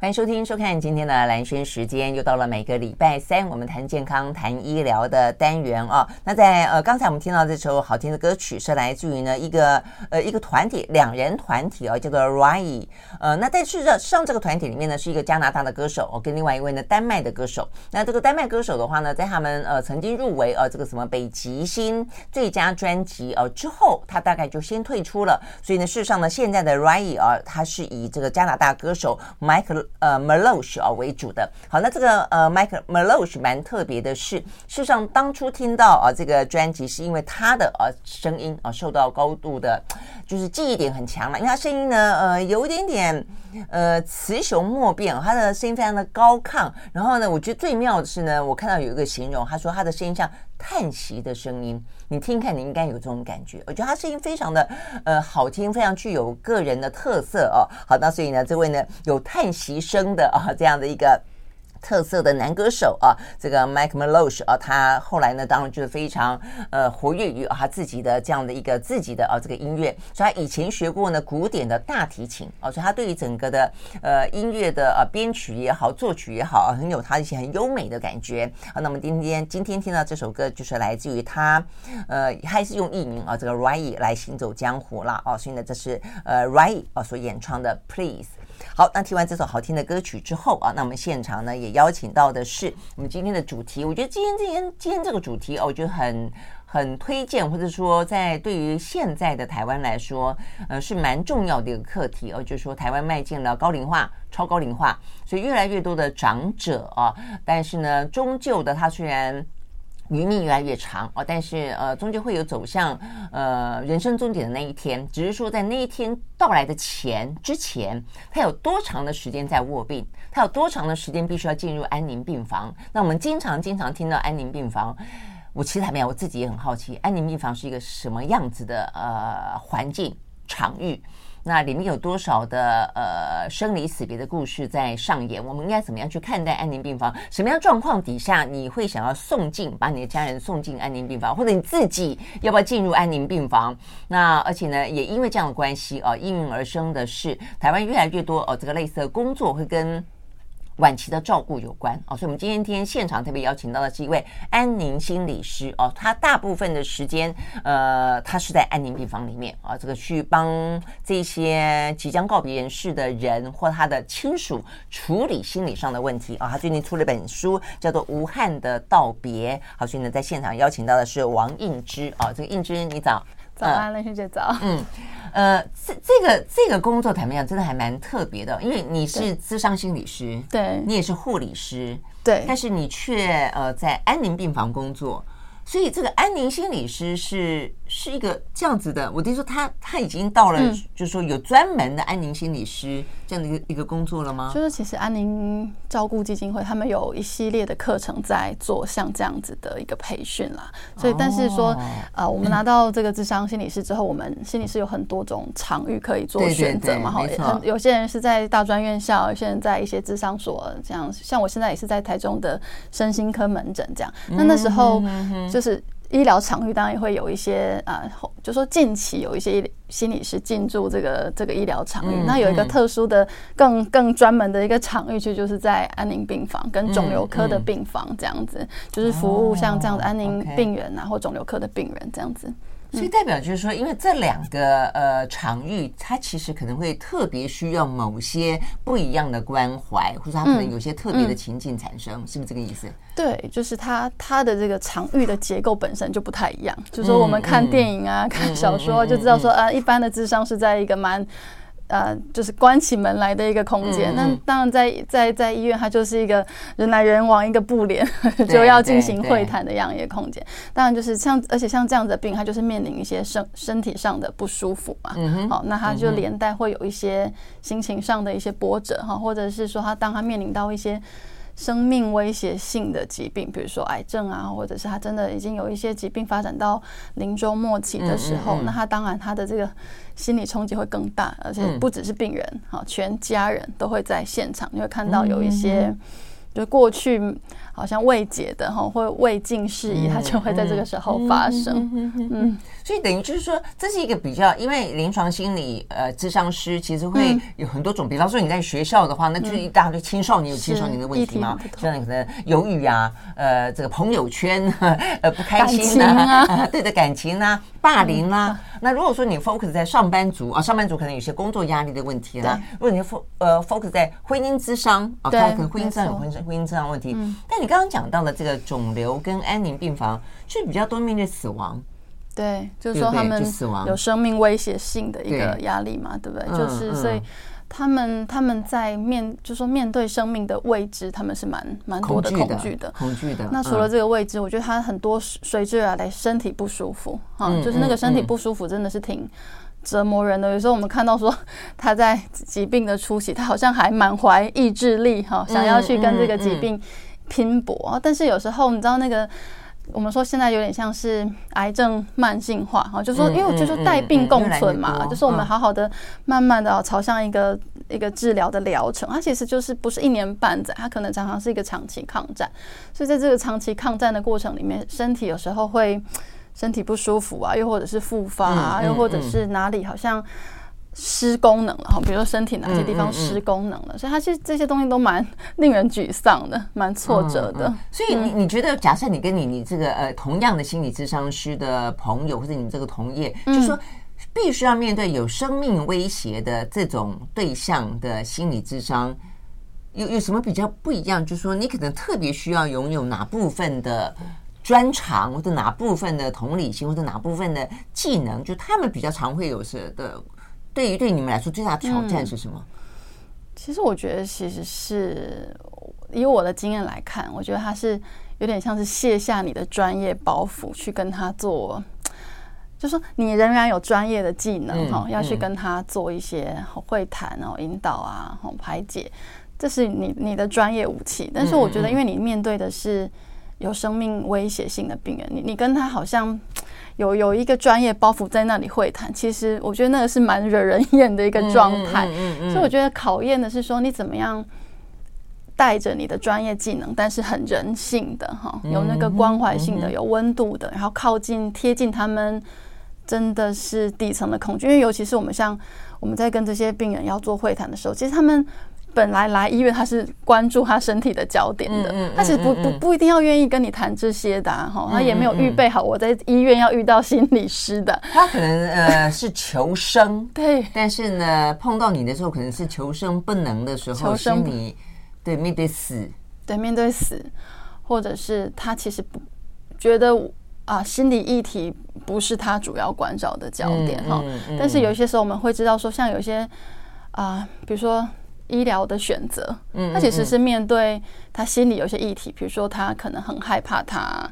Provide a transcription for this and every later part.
欢迎收听、收看今天的蓝轩时间，又到了每个礼拜三我们谈健康、谈医疗的单元哦。那在呃刚才我们听到这首好听的歌曲，是来自于呢一个呃一个团体，两人团体哦，叫做 Rai。呃，那在事实上这个团体里面呢，是一个加拿大的歌手，哦，跟另外一位呢丹麦的歌手。那这个丹麦歌手的话呢，在他们呃曾经入围呃这个什么北极星最佳专辑呃之后，他大概就先退出了。所以呢，事实上呢，现在的 Rai 啊，他是以这个加拿大歌手 Mike。呃，Meloche 啊为主的。好，那这个呃，Mike Meloche 蛮特别的是，事实上当初听到啊这个专辑，是因为他的呃声音啊受到高度的，就是记忆点很强了，因为他声音呢呃有一点点呃雌雄莫辨，他的声音非常的高亢。然后呢，我觉得最妙的是呢，我看到有一个形容，他说他的声音像叹息的声音。你听看，你应该有这种感觉。我觉得他声音非常的呃好听，非常具有个人的特色哦。好，那所以呢，这位呢有叹息声的啊这样的一个。特色的男歌手啊，这个 Mike Melosh 啊，他后来呢，当然就是非常呃活跃于他自己的这样的一个自己的啊这个音乐，所以他以前学过呢古典的大提琴啊，所以他对于整个的呃音乐的呃编曲也好，作曲也好啊，很有他一些很优美的感觉啊。那么今天今天听到这首歌，就是来自于他呃还是用艺名啊这个 Rai 来行走江湖啦啊，所以呢这是呃 Rai 啊所演唱的 Please。好，那听完这首好听的歌曲之后啊，那我们现场呢也邀请到的是我们今天的主题。我觉得今天今天今天这个主题哦，我觉得很很推荐，或者说在对于现在的台湾来说，呃，是蛮重要的一个课题哦，就是说台湾迈进了高龄化、超高龄化，所以越来越多的长者啊，但是呢，终究的他虽然。余命越来越长哦，但是呃，终究会有走向呃人生终点的那一天。只是说，在那一天到来的前之前，他有多长的时间在卧病？他有多长的时间必须要进入安宁病房？那我们经常经常听到安宁病房，我其实还没有，我自己也很好奇，安宁病房是一个什么样子的呃环境场域？那里面有多少的呃生离死别的故事在上演？我们应该怎么样去看待安宁病房？什么样状况底下你会想要送进，把你的家人送进安宁病房，或者你自己要不要进入安宁病房？那而且呢，也因为这样的关系啊，应运而生的是台湾越来越多哦，这个类似的工作会跟。晚期的照顾有关哦，所以我们今天天现场特别邀请到的是一位安宁心理师哦，他大部分的时间呃，他是在安宁病房里面啊，这个去帮这些即将告别人世的人或他的亲属处理心理上的问题啊。他最近出了一本书，叫做《无憾的道别》。好，所以呢，在现场邀请到的是王映之啊，这个映之你早。早安，兰萱姐早。嗯，呃，这这个这个工作怎么样？真的还蛮特别的，因为你是咨商心理师，对，你也是护理师，对，但是你却呃在安宁病房工作。所以这个安宁心理师是是一个这样子的，我听说他他已经到了，就是说有专门的安宁心理师这样的一个一个工作了吗？就是其实安宁照顾基金会他们有一系列的课程在做像这样子的一个培训啦。所以但是说呃，我们拿到这个智商心理师之后，我们心理师有很多种场域可以做选择嘛。好，有些人是在大专院校，有些人在一些智商所，这样像我现在也是在台中的身心科门诊这样。那那时候就。就是医疗场域当然也会有一些啊，就说近期有一些心理师进驻这个这个医疗场域，那有一个特殊的、更更专门的一个场域，就就是在安宁病房跟肿瘤科的病房这样子，就是服务像这样的安宁病人啊，或肿瘤科的病人这样子。所以代表就是说，因为这两个呃场域，它其实可能会特别需要某些不一样的关怀，或者它可能有些特别的情境产生，嗯嗯、是不是这个意思？对，就是它它的这个场域的结构本身就不太一样。就是说我们看电影啊、嗯、看小说就知道说，呃，一般的智商是在一个蛮。呃，就是关起门来的一个空间。那当然在，在在在医院，它就是一个人来人往，一个布帘 就要进行会谈的样一个空间。当然，就是像而且像这样子的病，它就是面临一些身身体上的不舒服嘛。好，那他就连带会有一些心情上的一些波折哈，或者是说他当他面临到一些。生命威胁性的疾病，比如说癌症啊，或者是他真的已经有一些疾病发展到临终末期的时候，那他当然他的这个心理冲击会更大，而且不只是病人，好，全家人都会在现场，你会看到有一些，就过去好像未解的哈，或未尽事宜，它就会在这个时候发生。嗯，所以等于就是说，这是一个比较，因为临床心理呃，智商师其实会有很多种，比方说你在学校的话，那就是一大堆青少年有青少年的问题嘛，像你可能犹豫啊，呃，这个朋友圈呃不开心啊，对的感情啊，霸凌啊。那如果说你 focus 在上班族啊，上班族可能有些工作压力的问题啦。如果你 focus 呃 focus 在婚姻之商啊，可能婚姻咨商有婚婚姻咨商问题，但你。刚刚讲到的这个肿瘤跟安宁病房是比较多面对死亡，对，就是说他们有生命威胁性的一个压力嘛，对，不对？就是所以他们他们在面，就是说面对生命的未知，他们是蛮蛮多的恐惧的，恐惧的。那除了这个未知，我觉得他很多随之而来身体不舒服啊，就是那个身体不舒服真的是挺折磨人的。有时候我们看到说 他在疾病的初期，他好像还满怀意志力哈，想要去跟这个疾病。拼搏，但是有时候你知道那个，我们说现在有点像是癌症慢性化哈，就说因为就说带病共存嘛，就是我们好好的慢慢的朝向一个一个治疗的疗程，它其实就是不是一年半载，它可能常常是一个长期抗战，所以在这个长期抗战的过程里面，身体有时候会身体不舒服啊，又或者是复发啊，又或者是哪里好像。失功能了哈，比如说身体哪些地方失功能了，嗯嗯、所以它其实这些东西都蛮 令人沮丧的，蛮挫折的。所以你你觉得，假设你跟你你这个呃同样的心理智商师的朋友或者你们这个同业，嗯、就是说必须要面对有生命威胁的这种对象的心理智商，有有什么比较不一样？就是说你可能特别需要拥有哪部分的专长，或者哪部分的同理心，或者哪部分的技能，就他们比较常会有是的。对于对你们来说，最大的挑战是什么？嗯，其实我觉得，其实是以我的经验来看，我觉得他是有点像是卸下你的专业包袱，去跟他做，就说你仍然有专业的技能哈，嗯，要去跟他做一些会谈哦、引导啊、排解，这是你你的专业武器。但是我觉得，因为你面对的是有生命威胁性的病人，你你跟他好像。有有一个专业包袱在那里会谈，其实我觉得那个是蛮惹人厌的一个状态。嗯嗯嗯、所以我觉得考验的是说你怎么样带着你的专业技能，但是很人性的哈，有那个关怀性的，有温度的，然后靠近贴近他们，真的是底层的恐惧。因为尤其是我们像我们在跟这些病人要做会谈的时候，其实他们。本来来医院，他是关注他身体的焦点的，他其实不不不一定要愿意跟你谈这些的哈，他也没有预备好我在医院要遇到心理师的，他可能呃是求生，对，但是呢碰到你的时候可能是求生不能的时候，求生。你对面对死，对面对死，或者是他其实不觉得啊心理议题不是他主要关照的焦点哈，但是有些时候我们会知道说，像有些啊比如说。医疗的选择，他其实是面对他心里有些议题，比如说他可能很害怕他。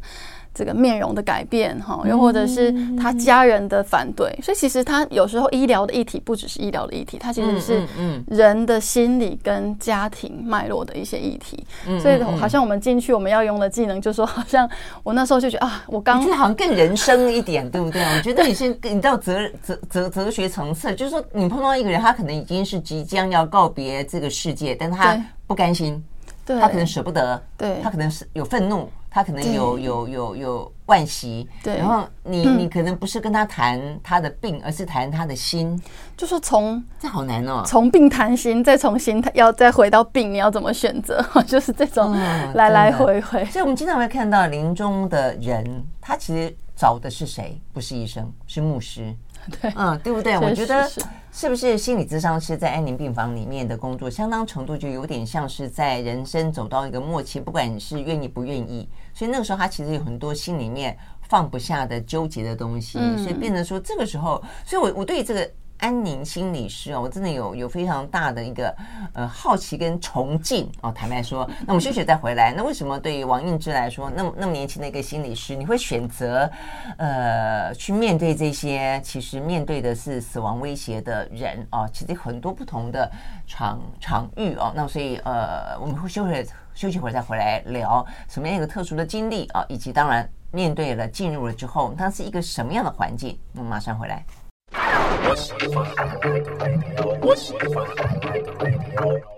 这个面容的改变，哈，又或者是他家人的反对，所以其实他有时候医疗的议题不只是医疗的议题，他其实是人的心理跟家庭脉络的一些议题。所以好像我们进去，我们要用的技能，就是说好像我那时候就觉得啊，我刚 好像更人生一点，对不对？我觉得你是 你到哲哲哲哲学层次，就是说你碰到一个人，他可能已经是即将要告别这个世界，但他不甘心，对，他可能舍不得，对，他可能是有愤怒。他可能有有有有惋惜，对，然后你你可能不是跟他谈他的病，而是谈他的心，就是从这好难哦，从病谈心，再从心要再回到病，你要怎么选择？就是这种来来回回。所以我们经常会看到临终的人，他其实找的是谁？不是医生，是牧师。对，嗯，对不对？我觉得是不是心理咨商师在安宁病房里面的工作，相当程度就有点像是在人生走到一个末期，不管你是愿意不愿意，所以那个时候他其实有很多心里面放不下的纠结的东西，所以变成说这个时候，所以我我对这个。安宁心理师哦，我真的有有非常大的一个呃好奇跟崇敬哦。坦白说，那我们休息再回来。那为什么对于王映之来说，那么那么年轻的一个心理师，你会选择呃去面对这些其实面对的是死亡威胁的人哦？其实很多不同的场场域哦。那所以呃，我们会休息休息会儿再回来聊什么样一个特殊的经历啊，以及当然面对了进入了之后，它是一个什么样的环境？我们马上回来。我喜欢爱的 radio，我喜欢爱的 radio。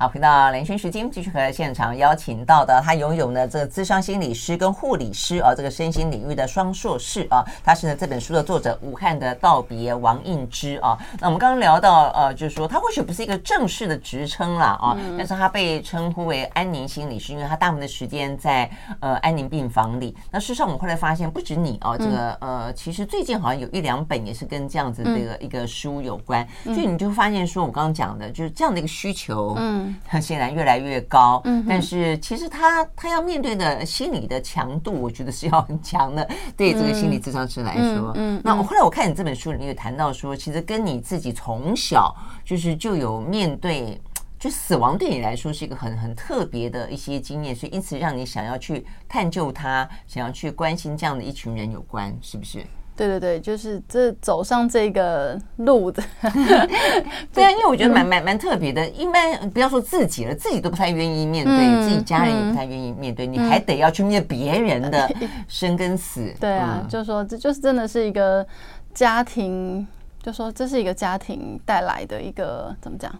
好，回到连线时间，继续和现场邀请到的，他拥有呢这个咨商心理师跟护理师啊，这个身心领域的双硕士啊，他是呢这本书的作者，武汉的道别王应之啊。那我们刚刚聊到呃，就是说他或许不是一个正式的职称啦啊，但是他被称呼为安宁心理师，因为他大部分的时间在呃安宁病房里。那事实上我们后来发现，不止你哦，这个呃，其实最近好像有一两本也是跟这样子这个一个书有关，所以你就发现说，我刚刚讲的就是这样的一个需求，嗯。他现在越来越高，嗯，但是其实他他要面对的心理的强度，我觉得是要很强的。对这个心理咨商师来说，嗯，那我后来我看你这本书里面有谈到说，其实跟你自己从小就是就有面对，就死亡对你来说是一个很很特别的一些经验，所以因此让你想要去探究他，想要去关心这样的一群人有关，是不是？对对对，就是这走上这个路的，对啊，因为我觉得蛮蛮蛮特别的。一般不要说自己了，自己都不太愿意面对，嗯、自己家人也不太愿意面对，嗯、你还得要去面对别人的生跟死。嗯、对啊，就说这就是真的是一个家庭，就说这是一个家庭带来的一个怎么讲，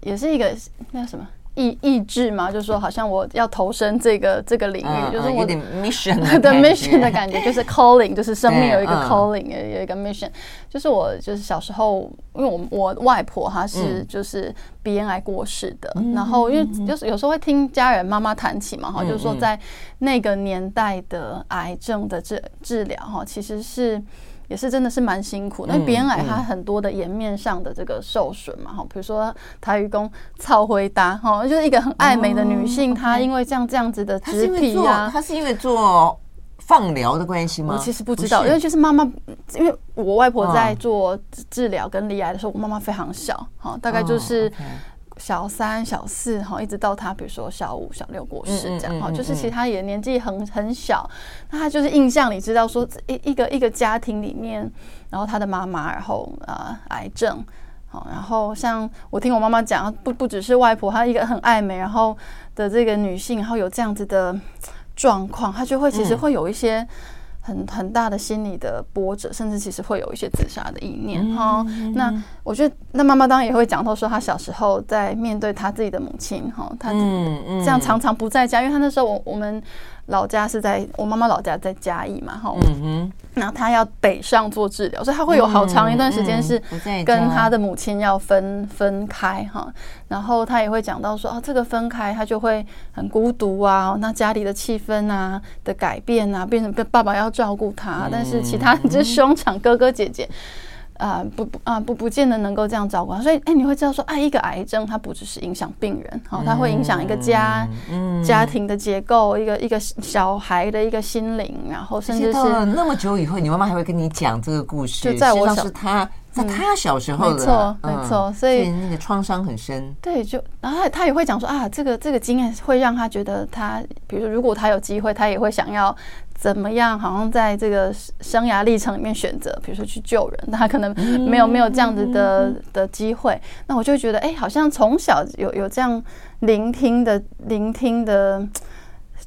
也是一个那什么。意意志嘛，就是说，好像我要投身这个这个领域，嗯、就是我有点 mission 的 mission 的感觉，就是 calling，就是生命有一个 calling，有、嗯、有一个 mission。就是我就是小时候，因为我我外婆她是就是鼻咽癌过世的，嗯、然后因为就是有时候会听家人妈妈谈起嘛，哈、嗯，就是说在那个年代的癌症的治治疗哈，其实是。也是真的是蛮辛苦的，因为鼻咽癌它很多的颜面上的这个受损嘛，哈，比如说台语讲草灰搭，哈，就是一个很爱美的女性，她因为这样这样子的植皮啊，她是因为做放疗的关系吗？我其实不知道，因为就是妈妈，因为我外婆在做治疗跟离癌的时候，我妈妈非常小，哈，大概就是。小三、小四哈，一直到他，比如说小五、小六过世这样哈，就是其实他也年纪很很小，那他就是印象里知道说一一个一个家庭里面，然后他的妈妈，然后啊癌症，好，然后像我听我妈妈讲，不不只是外婆，她一个很爱美，然后的这个女性，然后有这样子的状况，她就会其实会有一些。很很大的心理的波折，甚至其实会有一些自杀的意念哈、嗯。那我觉得，那妈妈当然也会讲到说，她小时候在面对她自己的母亲哈，她这样常常不在家，因为她那时候我我们。老家是在我妈妈老家在嘉义嘛，哈，嗯哼，然后他要北上做治疗，所以他会有好长一段时间是跟他的母亲要分分开哈，然后他也会讲到说啊，这个分开他就会很孤独啊，那家里的气氛啊的改变啊，变成爸爸要照顾他，但是其他就是兄长哥哥姐姐。啊、呃、不不啊不不见得能够这样照顾他，所以哎你会知道说，哎一个癌症它不只是影响病人，好、哦，它会影响一个家、嗯、家庭的结构，一个一个小孩的一个心灵，然后甚至是那么久以后，你妈妈还会跟你讲这个故事，就在我小是他在他小时候的，没错没错，所以，所以那个创伤很深。对，就然后他他也会讲说啊，这个这个经验会让他觉得他，比如说如果他有机会，他也会想要。怎么样？好像在这个生涯历程里面选择，比如说去救人，他可能没有没有这样子的的机会。那我就觉得，哎，好像从小有有这样聆听的聆听的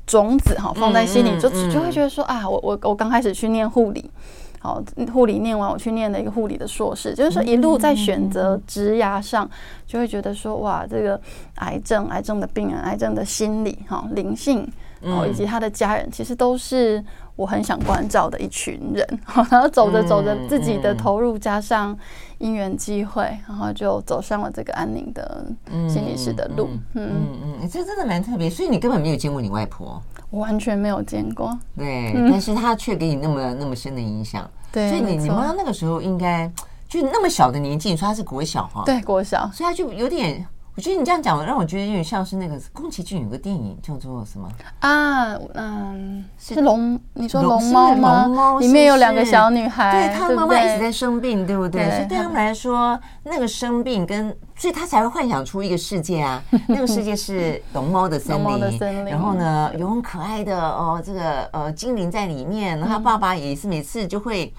种子哈，放在心里，就就会觉得说啊，我我我刚开始去念护理，好，护理念完，我去念了一个护理的硕士，就是说一路在选择职涯上，就会觉得说哇，这个癌症、癌症的病人、癌症的心理哈，灵性。哦，以及他的家人，其实都是我很想关照的一群人。然后走着走着，自己的投入加上因缘机会，然后就走上了这个安宁的心理师的路。嗯嗯嗯，这真的蛮特别。所以你根本没有见过你外婆，我完全没有见过。对，但是她却给你那么那么深的影响。对，所以你你妈那个时候应该就那么小的年纪，你说她是国小哈？对，国小，所以她就有点。我觉得你这样讲，让我觉得有点像是那个宫崎骏有个电影叫做什么啊？嗯，是龙？你说龙猫吗？里面有两个小女孩，对，她妈妈一直在生病，对不对？所以对他们来说，那个生病跟，所以他才会幻想出一个世界啊。那个世界是龙猫的森林，然后呢，有很可爱的哦，这个呃精灵在里面。然后他爸爸也是每次就会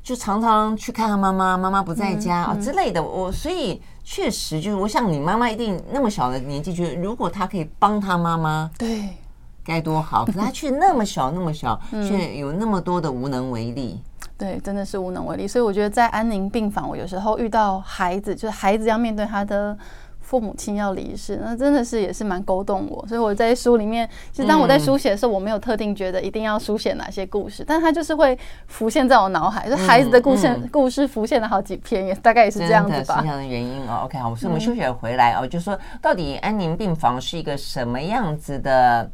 就常常去看他妈妈，妈妈不在家啊之类的。我所以。确实，就是我想你妈妈一定那么小的年纪，觉得如果她可以帮她妈妈，对，该多好。可是她却那么小，那么小，却有那么多的无能为力。对，真的是无能为力。所以我觉得在安宁病房，我有时候遇到孩子，就是孩子要面对他的父母亲要离世，那真的是也是蛮勾动我。所以我在书里面，其实当我在书写的时候，我没有特定觉得一定要书写哪些故事，但它就是会浮现在我脑海，就孩子的故事故事浮现了好几篇，也大概也是这样子吧。这样的原因哦。OK，好，所以我们休息回来哦，就说到底安宁病房是一个什么样子的？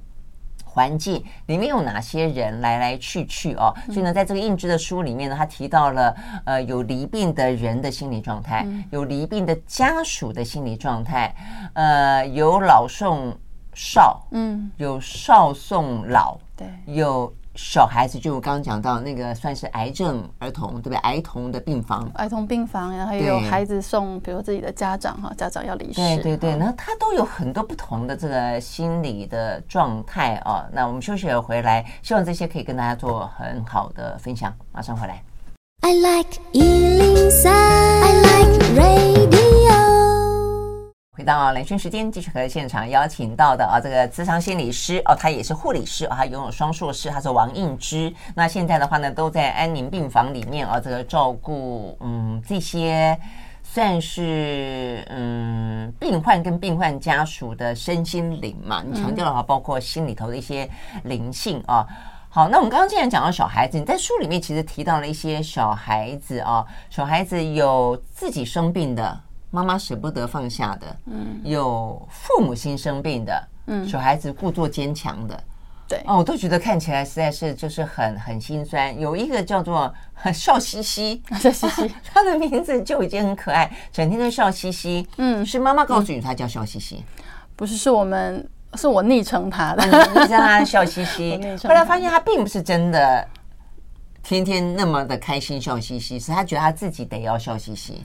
环境里面有哪些人来来去去哦？所以呢，在这个应知的书里面呢，他提到了呃，有离病的人的心理状态，有离病的家属的心理状态，呃，有老送少，嗯，有少送老，对，有。小孩子就我刚刚讲到那个算是癌症儿童对不对？儿童的病房，儿童病房，然后还有孩子送，比如自己的家长哈，家长要离世，对对对，那他都有很多不同的这个心理的状态啊。那我们休息了回来，希望这些可以跟大家做很好的分享。马上回来。I like 103, I like radio 回到冷讯时间，继续和现场邀请到的啊，这个咨商心理师哦，他也是护理师啊，他拥有双硕士，他是王映之。那现在的话呢，都在安宁病房里面啊，这个照顾嗯这些算是嗯病患跟病患家属的身心灵嘛。你强调的话，包括心里头的一些灵性啊。好，那我们刚刚既然讲到小孩子，你在书里面其实提到了一些小孩子啊，小孩子有自己生病的。妈妈舍不得放下的，嗯，有父母亲生病的，嗯，小孩子故作坚强的，对，哦，我都觉得看起来实在是就是很很心酸。有一个叫做笑嘻嘻，笑嘻嘻，他的名字就已经很可爱，整天都笑嘻嘻，嗯，是妈妈告诉你他叫笑嘻嘻，不是，是我们是我昵称他的，昵称他笑嘻嘻，后来发现他并不是真的天天那么的开心笑嘻嘻，是他觉得他自己得要笑嘻嘻。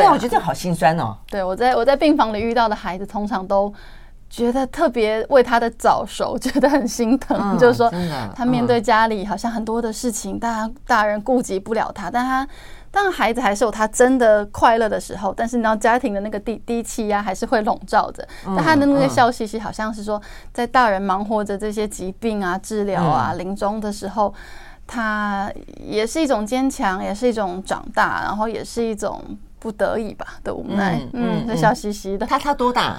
对，我觉得这好心酸哦。对，我在我在病房里遇到的孩子，通常都觉得特别为他的早熟觉得很心疼，就是说他面对家里好像很多的事情，大大人顾及不了他，但他当然孩子还是有他真的快乐的时候，但是你知道家庭的那个低低气压还是会笼罩着。但他的那个笑嘻嘻，好像是说在大人忙活着这些疾病啊、治疗啊、临终的时候，他也是一种坚强，也是一种长大，然后也是一种。不得已吧的无奈，嗯，就笑嘻嘻的。他他多大？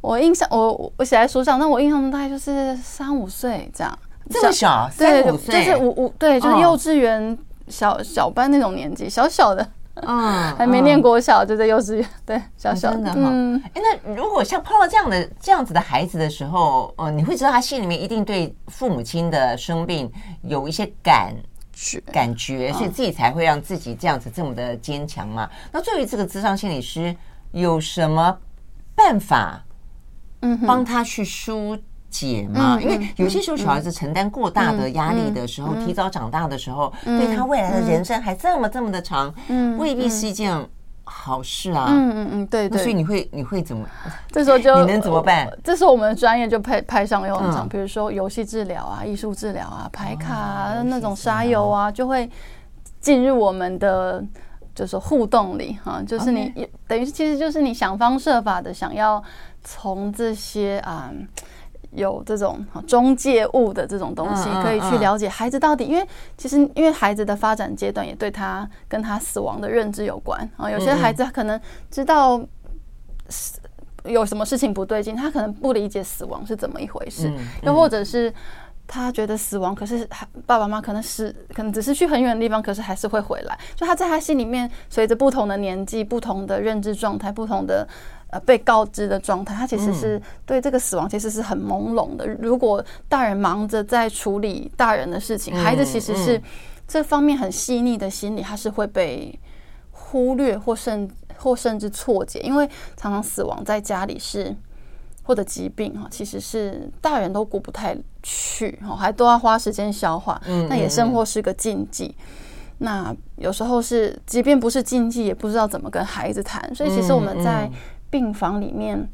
我印象，我我写在书上，那我印象中大概就是三五岁这样，这么小，三五岁，就是五五，对，就是幼稚园小小班那种年纪，小小的，嗯，还没念国小就在幼稚园，对，小小的，嗯。哎，那如果像碰到这样的这样子的孩子的时候，呃，你会知道他心里面一定对父母亲的生病有一些感。感觉，所以自己才会让自己这样子这么的坚强嘛。那作为这个智商心理师，有什么办法，嗯，帮他去疏解嘛？因为有些时候小孩子承担过大的压力的时候，提早长大的时候，对他未来的人生还这么这么的长，嗯，未必是一件。好事啊，嗯嗯嗯，对对，所以你会你会怎么？这时候就你能怎么办？这时候我们的专业就派派上用场，比如说游戏治疗啊、艺术治疗啊、排卡啊、那种沙游啊，就会进入我们的就是互动里哈，就是你等于其实就是你想方设法的想要从这些啊。有这种中介物的这种东西，可以去了解孩子到底，因为其实因为孩子的发展阶段也对他跟他死亡的认知有关啊。有些孩子他可能知道有什么事情不对劲，他可能不理解死亡是怎么一回事，又或者是。他觉得死亡，可是爸爸妈妈可能是可能只是去很远的地方，可是还是会回来。就他在他心里面，随着不同的年纪、不同的认知状态、不同的呃被告知的状态，他其实是对这个死亡其实是很朦胧的。如果大人忙着在处理大人的事情，孩子其实是这方面很细腻的心理，他是会被忽略或甚或甚至错解，因为常常死亡在家里是。或者疾病哈，其实是大人都顾不太去哈，还都要花时间消化。嗯，那也生活是个禁忌。那有时候是，即便不是禁忌，也不知道怎么跟孩子谈。所以，其实我们在病房里面。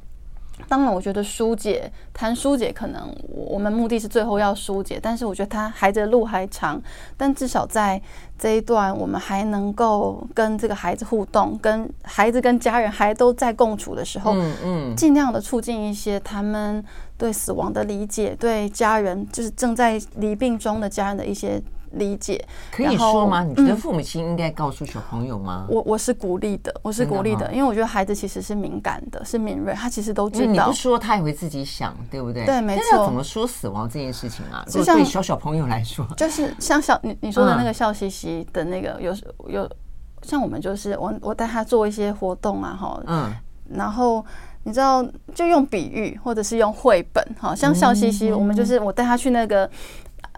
当然，我觉得疏解谈疏解，可能我们目的是最后要疏解，但是我觉得他孩子的路还长，但至少在这一段，我们还能够跟这个孩子互动，跟孩子跟家人还都在共处的时候，嗯嗯，尽量的促进一些他们对死亡的理解，对家人就是正在离病中的家人的一些理解。可以说吗？你觉得父母亲应该告诉小朋友吗？我我是鼓励的，我是鼓励的，因为我觉得孩子其实是敏感的，是敏锐，他其实都知道。你不说，他也会自己想，对不对？对，没错。怎么说死亡这件事情啊？就像小小朋友来说，就是像小你你说的那个笑嘻嘻的那个，有有像我们就是我我带他做一些活动啊，哈，嗯，然后。你知道，就用比喻，或者是用绘本，好像笑嘻嘻。我们就是我带他去那个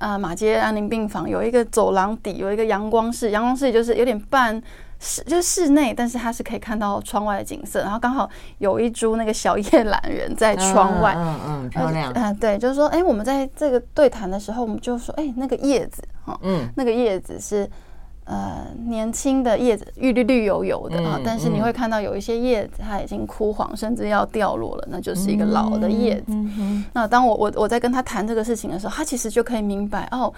啊马街安宁病房，有一个走廊底，有一个阳光室，阳光室就是有点半室，就是室内，但是它是可以看到窗外的景色。然后刚好有一株那个小叶懒人在窗外，嗯嗯，漂亮。嗯，对，就是说，哎，我们在这个对谈的时候，我们就说，哎，那个叶子，哈，嗯，那个叶子是。呃，年轻的叶子绿绿绿油油的啊，但是你会看到有一些叶子它已经枯黄，甚至要掉落了，那就是一个老的叶子。那当我我我在跟他谈这个事情的时候，他其实就可以明白哦，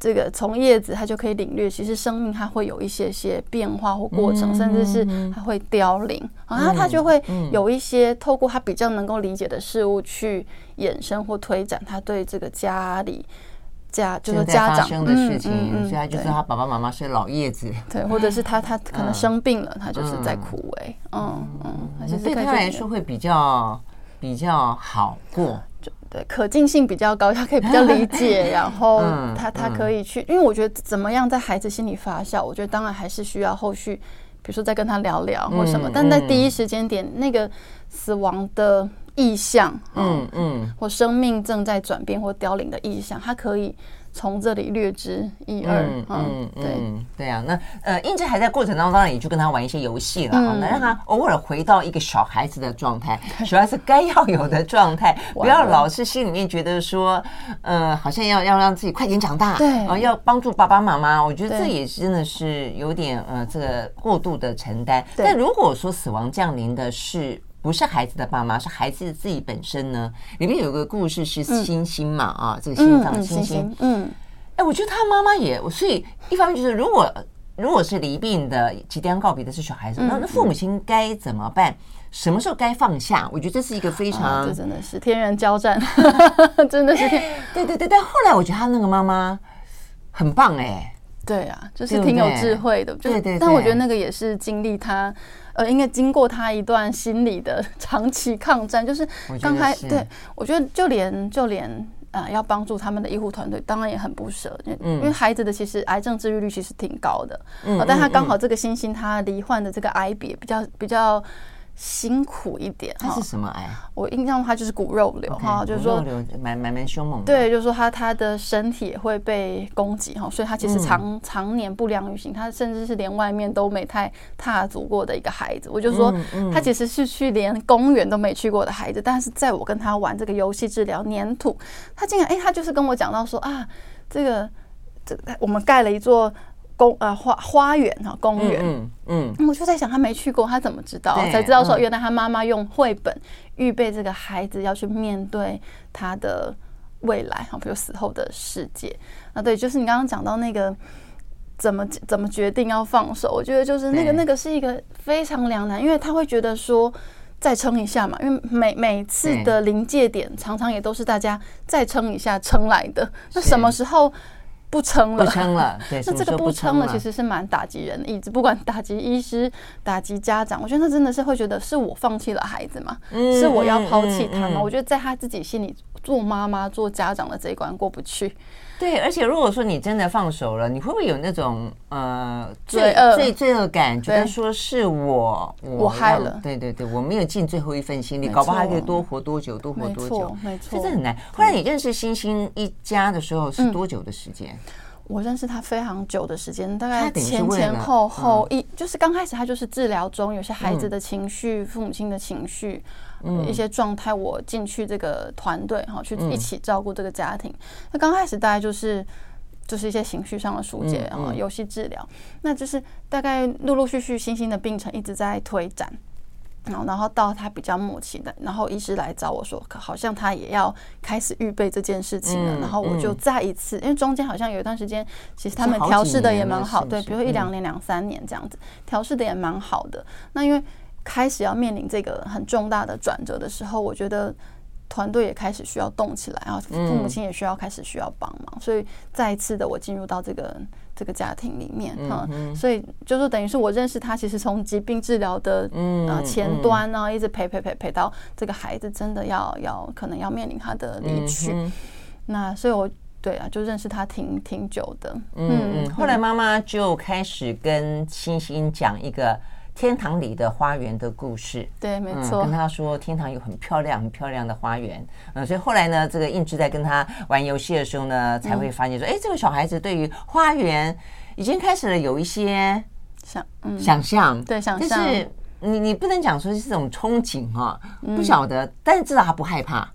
这个从叶子他就可以领略，其实生命它会有一些些变化或过程，甚至是它会凋零，然后他就会有一些透过他比较能够理解的事物去衍生或推展他对这个家里。家就是家长的事情，嗯嗯嗯、所以他就说他爸爸妈妈是老叶子，对，或者是他他可能生病了，嗯、他就是在枯萎，嗯嗯，嗯对他来说会比较比较好过，就对，可进性比较高，他可以比较理解，然后他他可以去，因为我觉得怎么样在孩子心里发酵，我觉得当然还是需要后续，比如说再跟他聊聊或什么，嗯、但在第一时间点那个死亡的。意象，嗯嗯，或生命正在转变或凋零的意象，他可以从这里略知一二，嗯嗯，对对啊，那呃，英姿还在过程当中，当然也就跟他玩一些游戏了，能让他偶尔回到一个小孩子的状态，小孩子该要有的状态，不要老是心里面觉得说，呃，好像要要让自己快点长大，对，啊，要帮助爸爸妈妈，我觉得这也真的是有点呃，这个过度的承担。但如果说死亡降临的是。不是孩子的爸妈，是孩子自己本身呢。里面有个故事是星星嘛，嗯、啊，这个心脏的星星，嗯，哎、欸，我觉得他妈妈也，所以一方面就是，如果如果是离病的、即将告别的是小孩子，那、嗯、那父母亲该怎么办？什么时候该放下？我觉得这是一个非常，啊、这真的是天人交战，真的是天，对对对。但后来我觉得他那个妈妈很棒哎、欸，对啊，就是挺有智慧的，对对，对。但我觉得那个也是经历他。呃，应该经过他一段心理的 长期抗战，就是刚开，对，我觉得就连就连啊、呃，要帮助他们的医护团队，当然也很不舍，因为孩子的其实癌症治愈率其实挺高的，嗯，但他刚好这个星星他罹患的这个癌别比较比较。辛苦一点，他是什么癌？我印象他就是骨肉瘤哈，就是说蛮蛮蛮凶猛的。对，就是说他他的身体也会被攻击哈，所以他其实常常年不良于行，他甚至是连外面都没太踏足过的一个孩子。我就说他其实是去连公园都没去过的孩子，但是在我跟他玩这个游戏治疗粘土，他竟然哎，他就是跟我讲到说啊，这个这个我们盖了一座。公呃花花园哈公园嗯嗯，嗯，我就在想他没去过，他怎么知道？才知道说原来他妈妈用绘本预备这个孩子要去面对他的未来哈，比如死后的世界啊。对，就是你刚刚讲到那个怎么怎么决定要放手，我觉得就是那个那个是一个非常两难，因为他会觉得说再撑一下嘛，因为每每次的临界点常常也都是大家再撑一下撑来的，那什么时候？不撑了，不撑了。对，那这个不撑了，其实是蛮打击人的意志，不管打击医师、打击家长，我觉得那真的是会觉得是我放弃了孩子吗？是我要抛弃他吗？我觉得在他自己心里，做妈妈、做家长的这一关过不去。对，而且如果说你真的放手了，你会不会有那种呃罪罪罪恶感，觉得说是我我害了？对对对，我没有尽最后一份心力，搞不好还可以多活多久，多活多久？没错，这很难。后来你认识星星一家的时候是多久的时间？我认识他非常久的时间，大概前前后后一就是刚开始他就是治疗中，有些孩子的情绪、父母亲的情绪。一些状态，我进去这个团队哈，去一起照顾这个家庭。那刚开始大概就是就是一些情绪上的疏解然后，游戏治疗。那就是大概陆陆续续，星星的病程一直在推展，然后然后到他比较默契的，然后医师来找我说，好像他也要开始预备这件事情了。然后我就再一次，因为中间好像有一段时间，其实他们调试的也蛮好，对，比如一两年、两三年这样子，调试的也蛮好的。那因为开始要面临这个很重大的转折的时候，我觉得团队也开始需要动起来啊，父母亲也需要开始需要帮忙，所以再一次的我进入到这个这个家庭里面嗯，所以就是等于是我认识他，其实从疾病治疗的啊前端呢，一直陪陪陪陪到这个孩子真的要要可能要面临他的离去，那所以我对啊，就认识他挺挺久的，嗯嗯，后来妈妈就开始跟欣欣讲一个。天堂里的花园的故事，对，没错。跟他说，天堂有很漂亮、很漂亮的花园。嗯，所以后来呢，这个印之在跟他玩游戏的时候呢，才会发现说，哎，这个小孩子对于花园已经开始了有一些想想象，对，想象。但是你你不能讲说是这种憧憬哈，不晓得，但是至少他不害怕。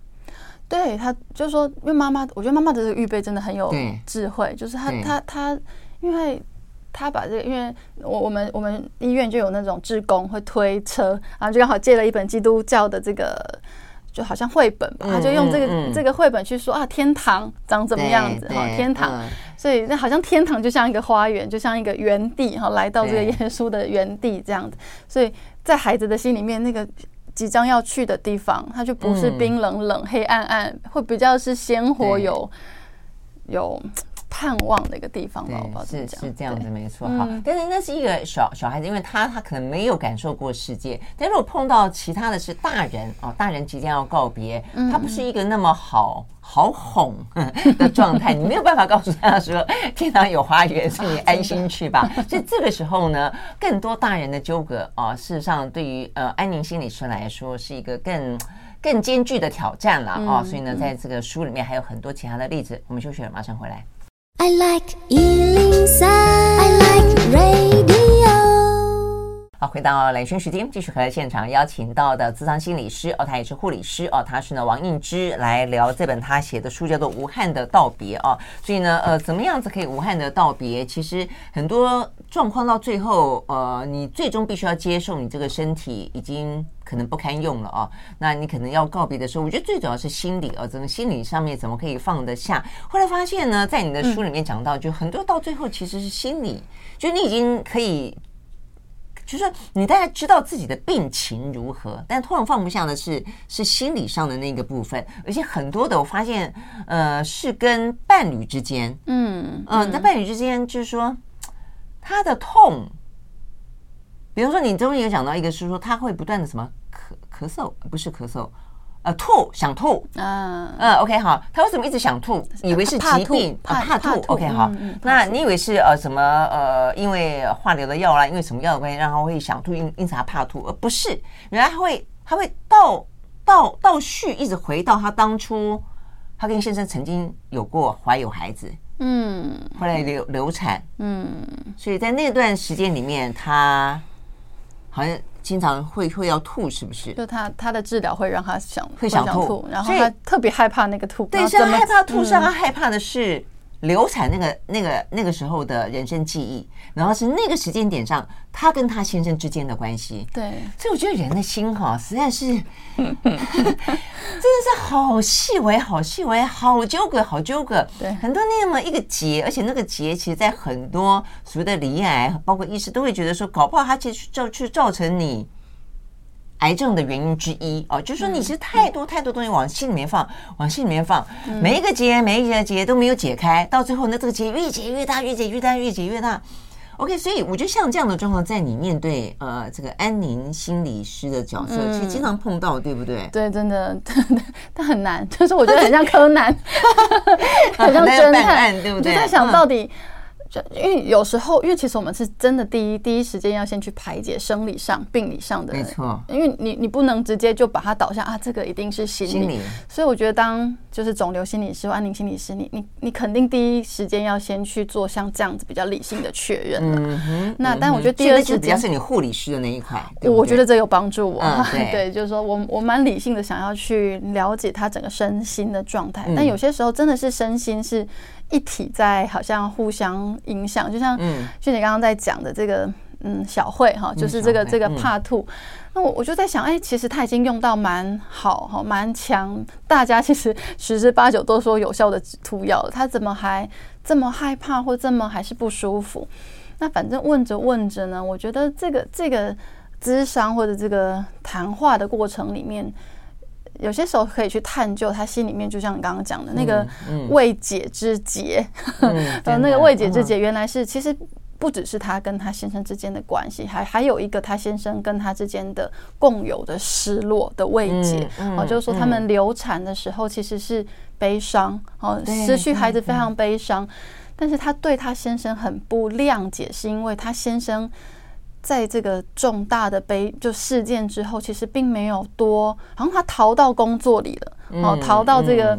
对他就是说，因为妈妈，我觉得妈妈的这个预备真的很有智慧，就是他他他，因为。他把这个，因为我我们我们医院就有那种志工会推车，然后就刚好借了一本基督教的这个，就好像绘本吧，他就用这个这个绘本去说啊，天堂长怎么样子哈，天堂，所以那好像天堂就像一个花园，就像一个园地哈，来到这个耶稣的园地这样子，所以在孩子的心里面，那个即将要去的地方，它就不是冰冷冷黑暗暗，会比较是鲜活有有。盼望的一个地方吧，是是这样子，没错哈。但是那是一个小小孩子，因为他他可能没有感受过世界。但如果碰到其他的是大人哦，大人即将要告别，他不是一个那么好好哄的状态，你没有办法告诉他说天堂有花园，所以你 安心去吧。所以这个时候呢，更多大人的纠葛啊，事实上对于呃安宁心理师来说是一个更更艰巨的挑战了啊。所以呢，在这个书里面还有很多其他的例子。我们休息了，马上回来。I like Ealing Sound. 好，回到兰萱时间，继续和现场邀请到的咨商心理师哦，他也是护理师哦，他是呢王映之来聊这本他写的书，叫做《无憾的道别》哦。所以呢，呃，怎么样子可以无憾的道别？其实很多状况到最后，呃，你最终必须要接受你这个身体已经。可能不堪用了哦，那你可能要告别的时候，我觉得最主要是心理哦，怎么心理上面怎么可以放得下？后来发现呢，在你的书里面讲到，就很多到最后其实是心理，就你已经可以，就是你大概知道自己的病情如何，但通常放不下的是是心理上的那个部分，而且很多的我发现，呃，是跟伴侣之间，嗯嗯，在伴侣之间，就是说他的痛，比如说你中间有讲到一个是说他会不断的什么咳。咳嗽不是咳嗽，呃，吐想吐，嗯。嗯，OK 好，他为什么一直想吐？以为是疾病，怕吐，怕吐，OK 好，那你以为是呃什么呃，因为化疗的药啦，因为什么药的关系让他会想吐，因因此他怕吐，而不是。原来他会他会倒倒倒叙，一直回到他当初他跟先生曾经有过怀有孩子，嗯，后来流流产，嗯，所以在那段时间里面，他好像。经常会会要吐，是不是？就他他的治疗会让他想会想吐，然后他特别害怕那个吐。对，是他害怕吐，是他害怕的是流产那个那个那个时候的人生记忆，然后是那个时间点上他跟他先生之间的关系。对，所以我觉得人的心哈，实在是真的是好细微，好细微，好纠葛，好纠葛。对，很多那么一个结，而且那个结，其实在很多所谓的离癌，包括医师都会觉得说，搞不好他其实造去造成你。癌症的原因之一哦，就是说你其实太多太多东西往心里面放，往心里面放，每一个结每一个结都没有解开，到最后那这个结越解越大，越解越大，越解越大。OK，所以我觉得像这样的状况，在你面对呃这个安宁心理师的角色，其实经常碰到，对不对？对，真的，但很难，就是我觉得很像柯南，很像侦探，对不对？就在想到底。因为有时候，因为其实我们是真的第一第一时间要先去排解生理上、病理上的，没错。因为你你不能直接就把它导向啊，这个一定是心理。心理。所以我觉得，当就是肿瘤心理师或安宁心理师，你你你肯定第一时间要先去做像这样子比较理性的确认。嗯哼。那但我觉得第二时间比较是你护理师的那一块，我觉得这有帮助我。对，就是说我我蛮理性的，想要去了解他整个身心的状态。但有些时候真的是身心是。一体在好像互相影响，就像就你刚刚在讲的这个，嗯，小慧哈，就是这个这个怕吐，那我我就在想，哎，其实他已经用到蛮好哈，蛮强，大家其实十之八九都说有效的止吐药，他怎么还这么害怕或这么还是不舒服？那反正问着问着呢，我觉得这个这个智商或者这个谈话的过程里面。有些时候可以去探究他心里面，就像你刚刚讲的那个未解之结，呃，那个未解之结原来是其实。不只是他跟他先生之间的关系，还还有一个他先生跟他之间的共有的失落的慰藉。哦、嗯，就是说他们流产的时候其实是悲伤，哦，失去孩子非常悲伤。但是他对他先生很不谅解，是因为他先生在这个重大的悲就事件之后，其实并没有多，好像他逃到工作里了，哦，逃到这个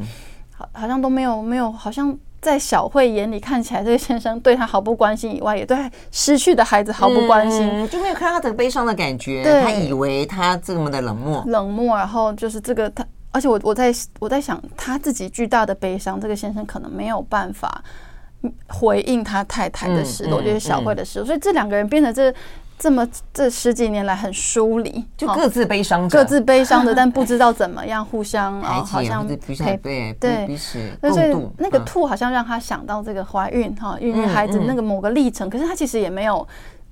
好好像都没有没有好像。在小慧眼里看起来，这个先生对他毫不关心以外，也对失去的孩子毫不关心，嗯、就没有看到他的悲伤的感觉。对，他以为他这么的冷漠，冷漠。然后就是这个他，而且我我在我在想，他自己巨大的悲伤，这个先生可能没有办法回应他太太的失落，就是小慧的失落，所以这两个人变得这。这么这十几年来很疏离，就各自悲伤，各自悲伤的，但不知道怎么样互相啊，好像陪对对彼此。所以那个兔好像让他想到这个怀孕哈，孕育孩子那个某个历程，可是他其实也没有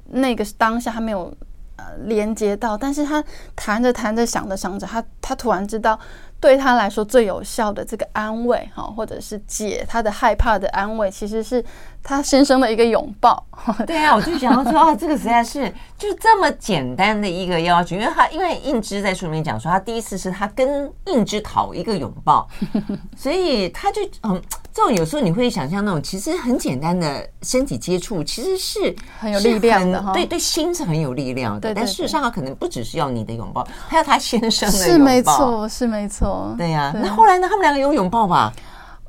那个当下他没有呃连接到，但是他谈着谈着想着想着，他他突然知道。对他来说最有效的这个安慰哈，或者是解他的害怕的安慰，其实是他先生的一个拥抱。对啊，我就想要说啊，这个实在是就这么简单的一个要求，因为他因为应之在书里面讲说，他第一次是他跟应之讨一个拥抱，所以他就嗯。这种有时候你会想象那种其实很简单的身体接触，其实是很有力量的。对对，心是很有力量的。但事实上他可能不只是要你的拥抱，他要他先生的拥抱。是没错，是没错。对呀，那后来呢？他们两个有拥抱吧？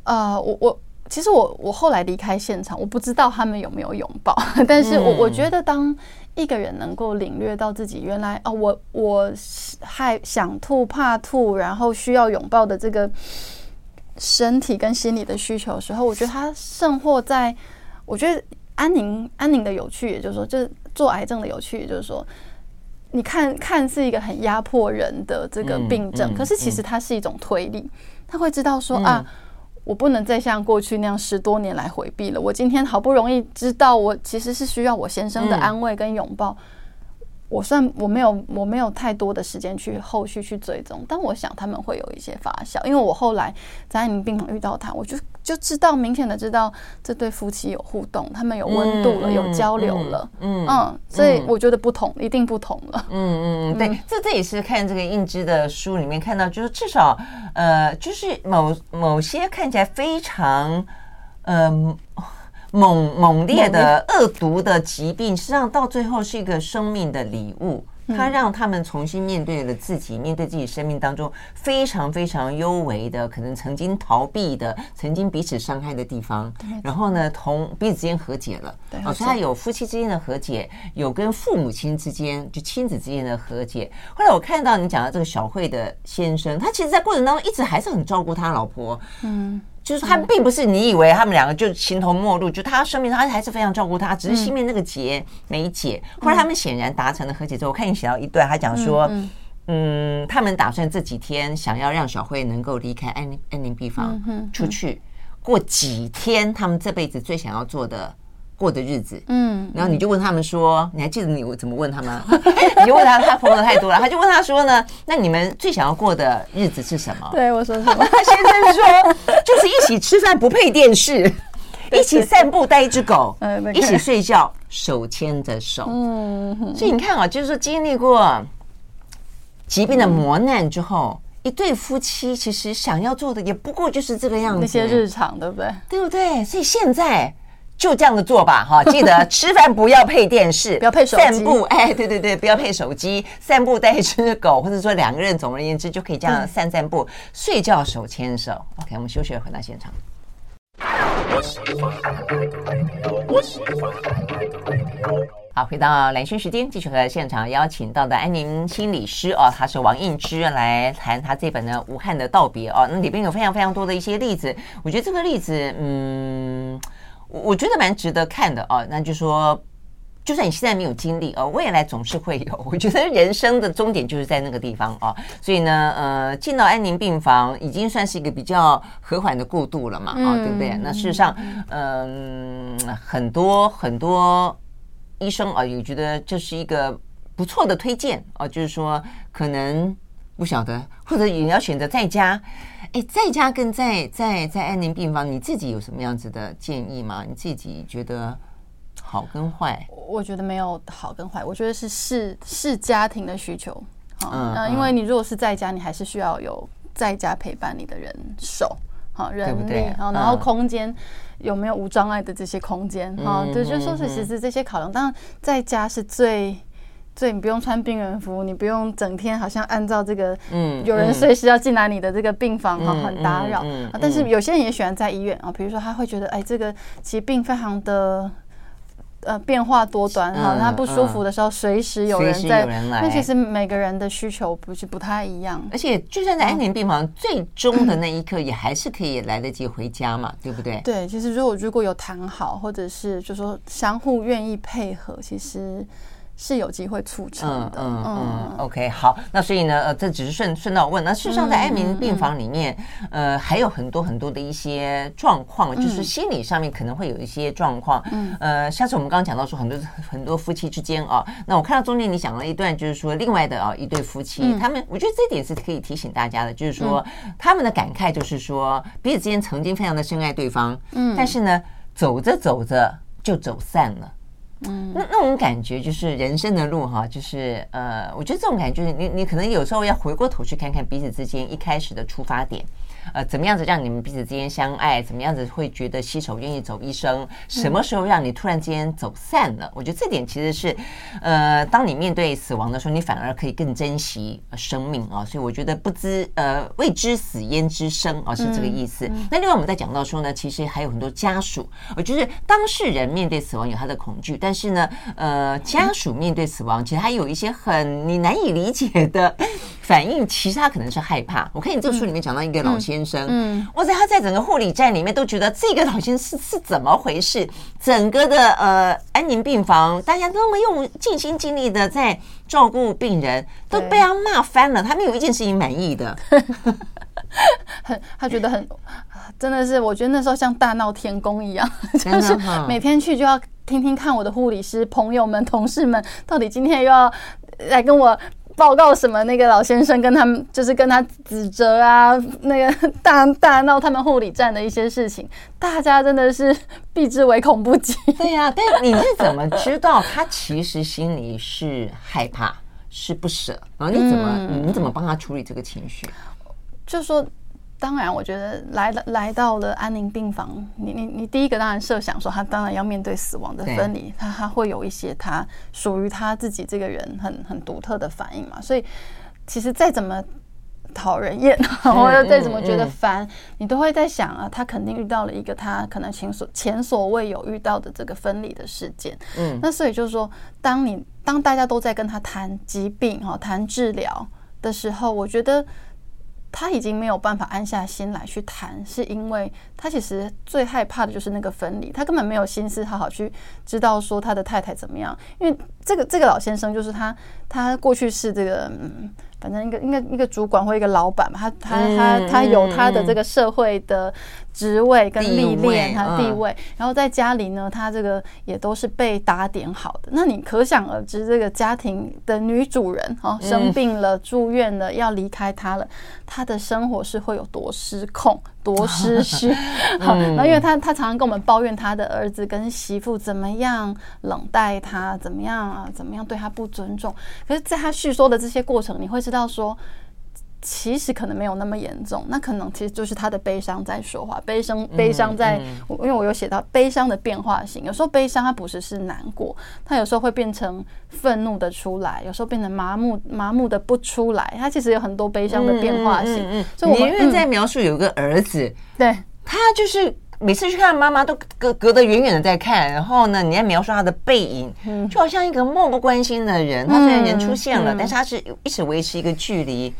呃，我我其实我我后来离开现场，我不知道他们有没有拥抱。但是我我觉得，当一个人能够领略到自己原来哦，我我害想吐怕吐，然后需要拥抱的这个。身体跟心理的需求的时候，我觉得他甚或在，我觉得安宁安宁的有趣，也就是说，就是做癌症的有趣，也就是说，你看看是一个很压迫人的这个病症，可是其实它是一种推力，他会知道说啊，我不能再像过去那样十多年来回避了，我今天好不容易知道，我其实是需要我先生的安慰跟拥抱。我算我没有我没有太多的时间去后续去追踪，但我想他们会有一些发酵，因为我后来在安宁病房遇到他，我就就知道明显的知道这对夫妻有互动，他们有温度了，嗯、有交流了，嗯嗯，嗯，所以我觉得不同，一定不同了，嗯嗯，对，这这也是看这个印之的书里面看到，就是至少呃，就是某某些看起来非常嗯。呃猛猛烈的恶毒的疾病，实际上到最后是一个生命的礼物。它让他们重新面对了自己，面对自己生命当中非常非常幽微的，可能曾经逃避的、曾经彼此伤害的地方。然后呢，同彼此之间和解了。对，所以他有夫妻之间的和解，有跟父母亲之间就亲子之间的和解。后来我看到你讲的这个小慧的先生，他其实，在过程当中一直还是很照顾他老婆。嗯。就是他并不是你以为他们两个就形同陌路，就他生命他还是非常照顾他，只是心里面那个结没解。后来他们显然达成了和解之后，我看你写到一段，他讲说，嗯，他们打算这几天想要让小慧能够离开安宁安宁病房出去过几天，他们这辈子最想要做的。过的日子，嗯，然后你就问他们说，你还记得你我怎么问他吗？你就问他，他朋友太多了，他就问他说呢，那你们最想要过的日子是什么？对，我说什么？他先生说，就是一起吃饭不配电视，一起散步带一只狗，一起睡觉手牵着手。嗯，所以你看啊，就是说经历过疾病的磨难之后，一对夫妻其实想要做的也不过就是这个样子，那些日常，对不对？对不对？所以现在。就这样子做吧，哈！记得吃饭不要配电视，不要配手机。散步，哎，对对对，不要配手机。散步带一只狗，或者说两个人，总而言之就可以这样散散步。睡觉手牵手。OK，我们休息，回到现场。好，回到蓝轩时间，继续和现场邀请到的安宁心理师哦，他是王映之，来谈他这本呢《武汉的道别》哦。那里边有非常非常多的一些例子，我觉得这个例子，嗯。我觉得蛮值得看的哦，那就说，就算你现在没有经历哦，未来总是会有。我觉得人生的终点就是在那个地方哦，所以呢，呃，进到安宁病房已经算是一个比较和缓的过渡了嘛，啊，对不对？那事实上，嗯，很多很多医生啊也觉得这是一个不错的推荐啊，就是说可能不晓得，或者你要选择在家。哎，在家跟在在在安宁病房，你自己有什么样子的建议吗？你自己觉得好跟坏？我觉得没有好跟坏，我觉得是视视家庭的需求。好，嗯，嗯，因为你如果是在家，你还是需要有在家陪伴你的人手，好，人力，然后空间有没有无障碍的这些空间，好，对，就是说是其实这些考量，当然在家是最。所以你不用穿病人服，你不用整天好像按照这个，嗯，有人随时要进来你的这个病房哈，很打扰。嗯，但是有些人也喜欢在医院啊，比如说他会觉得，哎，这个疾病非常的呃变化多端哈，他不舒服的时候随时有人在。那其实每个人的需求不是不太一样，而且就算在安宁病房最终的那一刻，也还是可以来得及回家嘛，对不对？对，其实如果如果有谈好，或者是就说相互愿意配合，其实。是有机会促成的，嗯嗯嗯，OK，好，那所以呢，呃，这只是顺顺道问，那事实上在爱民病房里面，呃，还有很多很多的一些状况，就是心理上面可能会有一些状况，嗯，呃，下次我们刚刚讲到说很多很多夫妻之间啊，那我看到中间你讲了一段，就是说另外的啊一对夫妻，他们，我觉得这点是可以提醒大家的，就是说他们的感慨就是说彼此之间曾经非常的深爱对方，嗯，但是呢，走着走着就走散了。嗯，那那种感觉就是人生的路哈，就是呃，我觉得这种感觉就是，你你可能有时候要回过头去看看彼此之间一开始的出发点。呃，怎么样子让你们彼此之间相爱？怎么样子会觉得携手愿意走一生？什么时候让你突然间走散了？我觉得这点其实是，呃，当你面对死亡的时候，你反而可以更珍惜生命啊。所以我觉得不知呃未知死焉知生啊，是这个意思。那另外我们在讲到说呢，其实还有很多家属，我觉得当事人面对死亡有他的恐惧，但是呢，呃，家属面对死亡其实还有一些很你难以理解的反应，其实他可能是害怕。我看你这个书里面讲到一个老先生，嗯，哇塞，他在整个护理站里面都觉得这个老先生是是怎么回事？整个的呃安宁病房，大家那么用尽心尽力的在照顾病人，都被他骂翻了。他没有一件事情满意的，很 他觉得很真的是，我觉得那时候像大闹天宫一样，就是每天去就要听听看我的护理师朋友们、同事们到底今天又要来跟我。报告什么？那个老先生跟他们就是跟他指责啊，那个大大闹他们护理站的一些事情，大家真的是 避之唯恐不及。对呀、啊，但你是怎么知道他其实心里是害怕、是不舍？然后你怎么、嗯、你怎么帮他处理这个情绪？就说。当然，我觉得来了来到了安宁病房，你你你第一个当然设想说，他当然要面对死亡的分离，他他会有一些他属于他自己这个人很很独特的反应嘛。所以，其实再怎么讨人厌，或者再怎么觉得烦，你都会在想啊，他肯定遇到了一个他可能前所前所未有遇到的这个分离的事件。嗯，那所以就是说，当你当大家都在跟他谈疾病哈，谈治疗的时候，我觉得。他已经没有办法安下心来去谈，是因为他其实最害怕的就是那个分离，他根本没有心思好好去知道说他的太太怎么样，因为这个这个老先生就是他，他过去是这个嗯。反正一个一个一个主管或一个老板嘛，他他他他有他的这个社会的职位跟历练，他的地位。然后在家里呢，他这个也都是被打点好的。那你可想而知，这个家庭的女主人哦，生病了、住院了，要离开他了，他的生活是会有多失控。多失序，好，那因为他他常常跟我们抱怨他的儿子跟媳妇怎么样冷待他，怎么样啊，怎么样对他不尊重。可是，在他叙说的这些过程，你会知道说。其实可能没有那么严重，那可能其实就是他的悲伤在说话，悲伤悲伤在，因为我有写到悲伤的变化性，有时候悲伤它不是是难过，它有时候会变成愤怒的出来，有时候变成麻木麻木的不出来，它其实有很多悲伤的变化性。嗯，所以我们在描述有个儿子，对，他就是每次去看妈妈都隔隔得远远的在看，然后呢，你在描述他的背影，就好像一个漠不关心的人。他虽然人出现了，但是他是一直维持一个距离。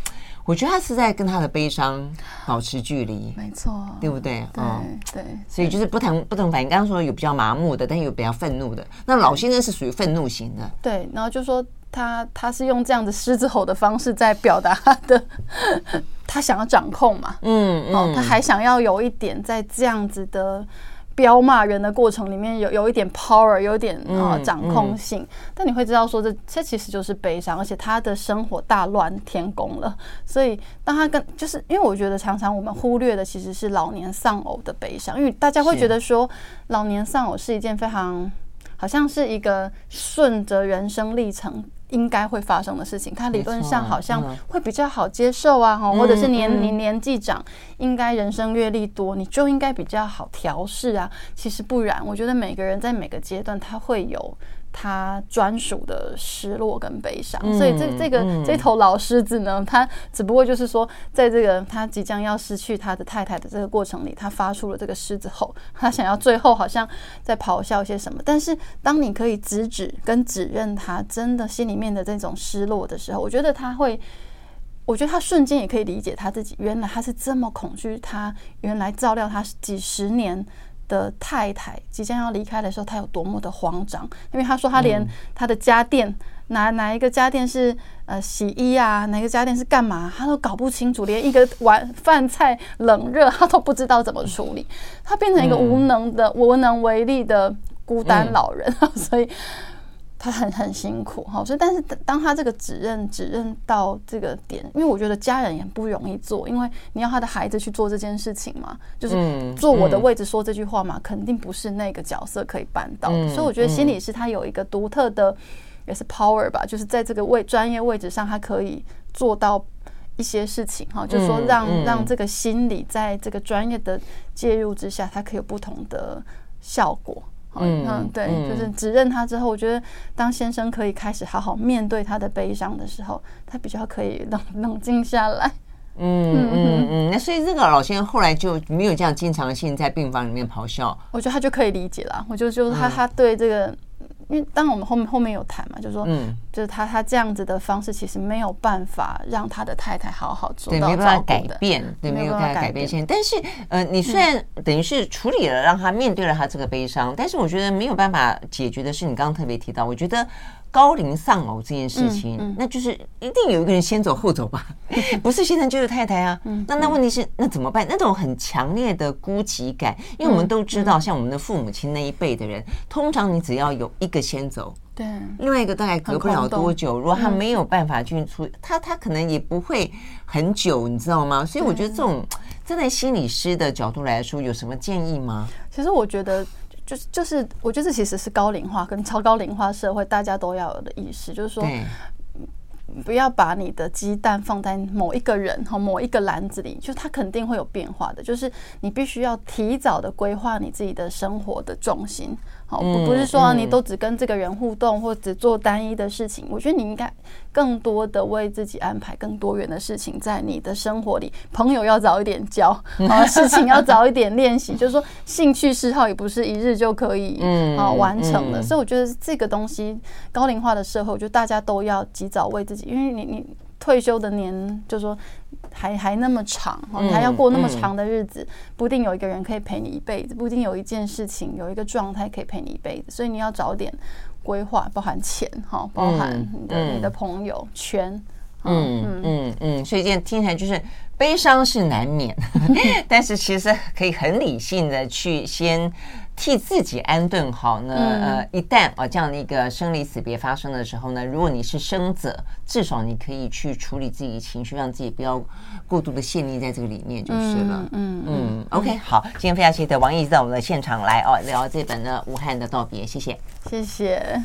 我觉得他是在跟他的悲伤保持距离，没错，对不对？嗯，对，所以就是不同不同反应。刚刚说有比较麻木的，但有比较愤怒的。那老先生是属于愤怒型的，对。然后就说他他是用这样的狮子吼的方式在表达他的，他想要掌控嘛，嗯嗯，他还想要有一点在这样子的。飙骂人的过程里面有有一点 power，有一点啊、呃、掌控性，嗯嗯、但你会知道说这这其实就是悲伤，而且他的生活大乱天宫了。所以当他跟就是因为我觉得常常我们忽略的其实是老年丧偶的悲伤，因为大家会觉得说老年丧偶是一件非常好像是一个顺着人生历程。应该会发生的事情，它理论上好像会比较好接受啊，哈，或者是年年年纪长，应该人生阅历多，你就应该比较好调试啊。其实不然，我觉得每个人在每个阶段他会有。他专属的失落跟悲伤，所以这这个这头老狮子呢，他只不过就是说，在这个他即将要失去他的太太的这个过程里，他发出了这个狮子吼，他想要最后好像在咆哮些什么。但是当你可以直指跟指认他真的心里面的这种失落的时候，我觉得他会，我觉得他瞬间也可以理解他自己，原来他是这么恐惧，他原来照料他几十年。的太太即将要离开的时候，他有多么的慌张？因为他说他连他的家电哪哪一个家电是呃洗衣啊，哪个家电是干嘛，他都搞不清楚，连一个碗饭菜冷热他都不知道怎么处理，他变成一个无能的无能为力的孤单老人，所以。他很很辛苦哈，所以但是当他这个指认指认到这个点，因为我觉得家人也不容易做，因为你要他的孩子去做这件事情嘛，就是坐我的位置说这句话嘛，肯定不是那个角色可以办到的。所以我觉得心理师他有一个独特的也是 power 吧，就是在这个位专业位置上，他可以做到一些事情哈，就是说让让这个心理在这个专业的介入之下，它可以有不同的效果。嗯嗯，对，就是指认他之后，我觉得当先生可以开始好好面对他的悲伤的时候，他比较可以冷 冷静下来。嗯嗯嗯，那所以这个老先生后来就没有这样经常性在病房里面咆哮。我觉得他就可以理解了。我觉得就是他他对这个。因为当我们后面后面有谈嘛，就是说，嗯，就是他他这样子的方式，其实没有办法让他的太太好好做到，对，没办法改变，对，没有办法改变现在。但是，呃，你虽然等于是处理了，让他面对了他这个悲伤，但是我觉得没有办法解决的是，你刚刚特别提到，我觉得。高龄丧偶这件事情，嗯嗯、那就是一定有一个人先走后走吧，不是先生就是太太啊。嗯、那那问题是，那怎么办？那种很强烈的孤寂感，因为我们都知道，像我们的父母亲那一辈的人，通常你只要有一个先走，对，另外一个大概隔不了多久，如果他没有办法去处理，他他可能也不会很久，你知道吗？所以我觉得这种站在心理师的角度来说，有什么建议吗？其实我觉得。就是就是，我觉得这其实是高龄化跟超高龄化社会大家都要有的意识，就是说，不要把你的鸡蛋放在某一个人和某一个篮子里，就它肯定会有变化的。就是你必须要提早的规划你自己的生活的重心。不不是说你都只跟这个人互动，或只做单一的事情。我觉得你应该更多的为自己安排更多元的事情在你的生活里。朋友要早一点交，啊，事情要早一点练习。就是说，兴趣嗜好也不是一日就可以啊完成的。所以我觉得这个东西，高龄化的社会，我觉得大家都要及早为自己，因为你你。退休的年，就是说还还那么长，你还要过那么长的日子，不一定有一个人可以陪你一辈子，不一定有一件事情有一个状态可以陪你一辈子，所以你要早点规划，包含钱哈，包含你的你的朋友圈，嗯嗯嗯嗯，所以这样听起来就是悲伤是难免，但是其实可以很理性的去先。替自己安顿好呢？呃，一旦啊这样的一个生离死别发生的时候呢，如果你是生者，至少你可以去处理自己的情绪，让自己不要过度的陷溺在这个里面就是了。嗯嗯，OK，好，今天非常谢谢王毅在我们的现场来哦，聊这本呢《武汉的道别》，谢谢，谢谢。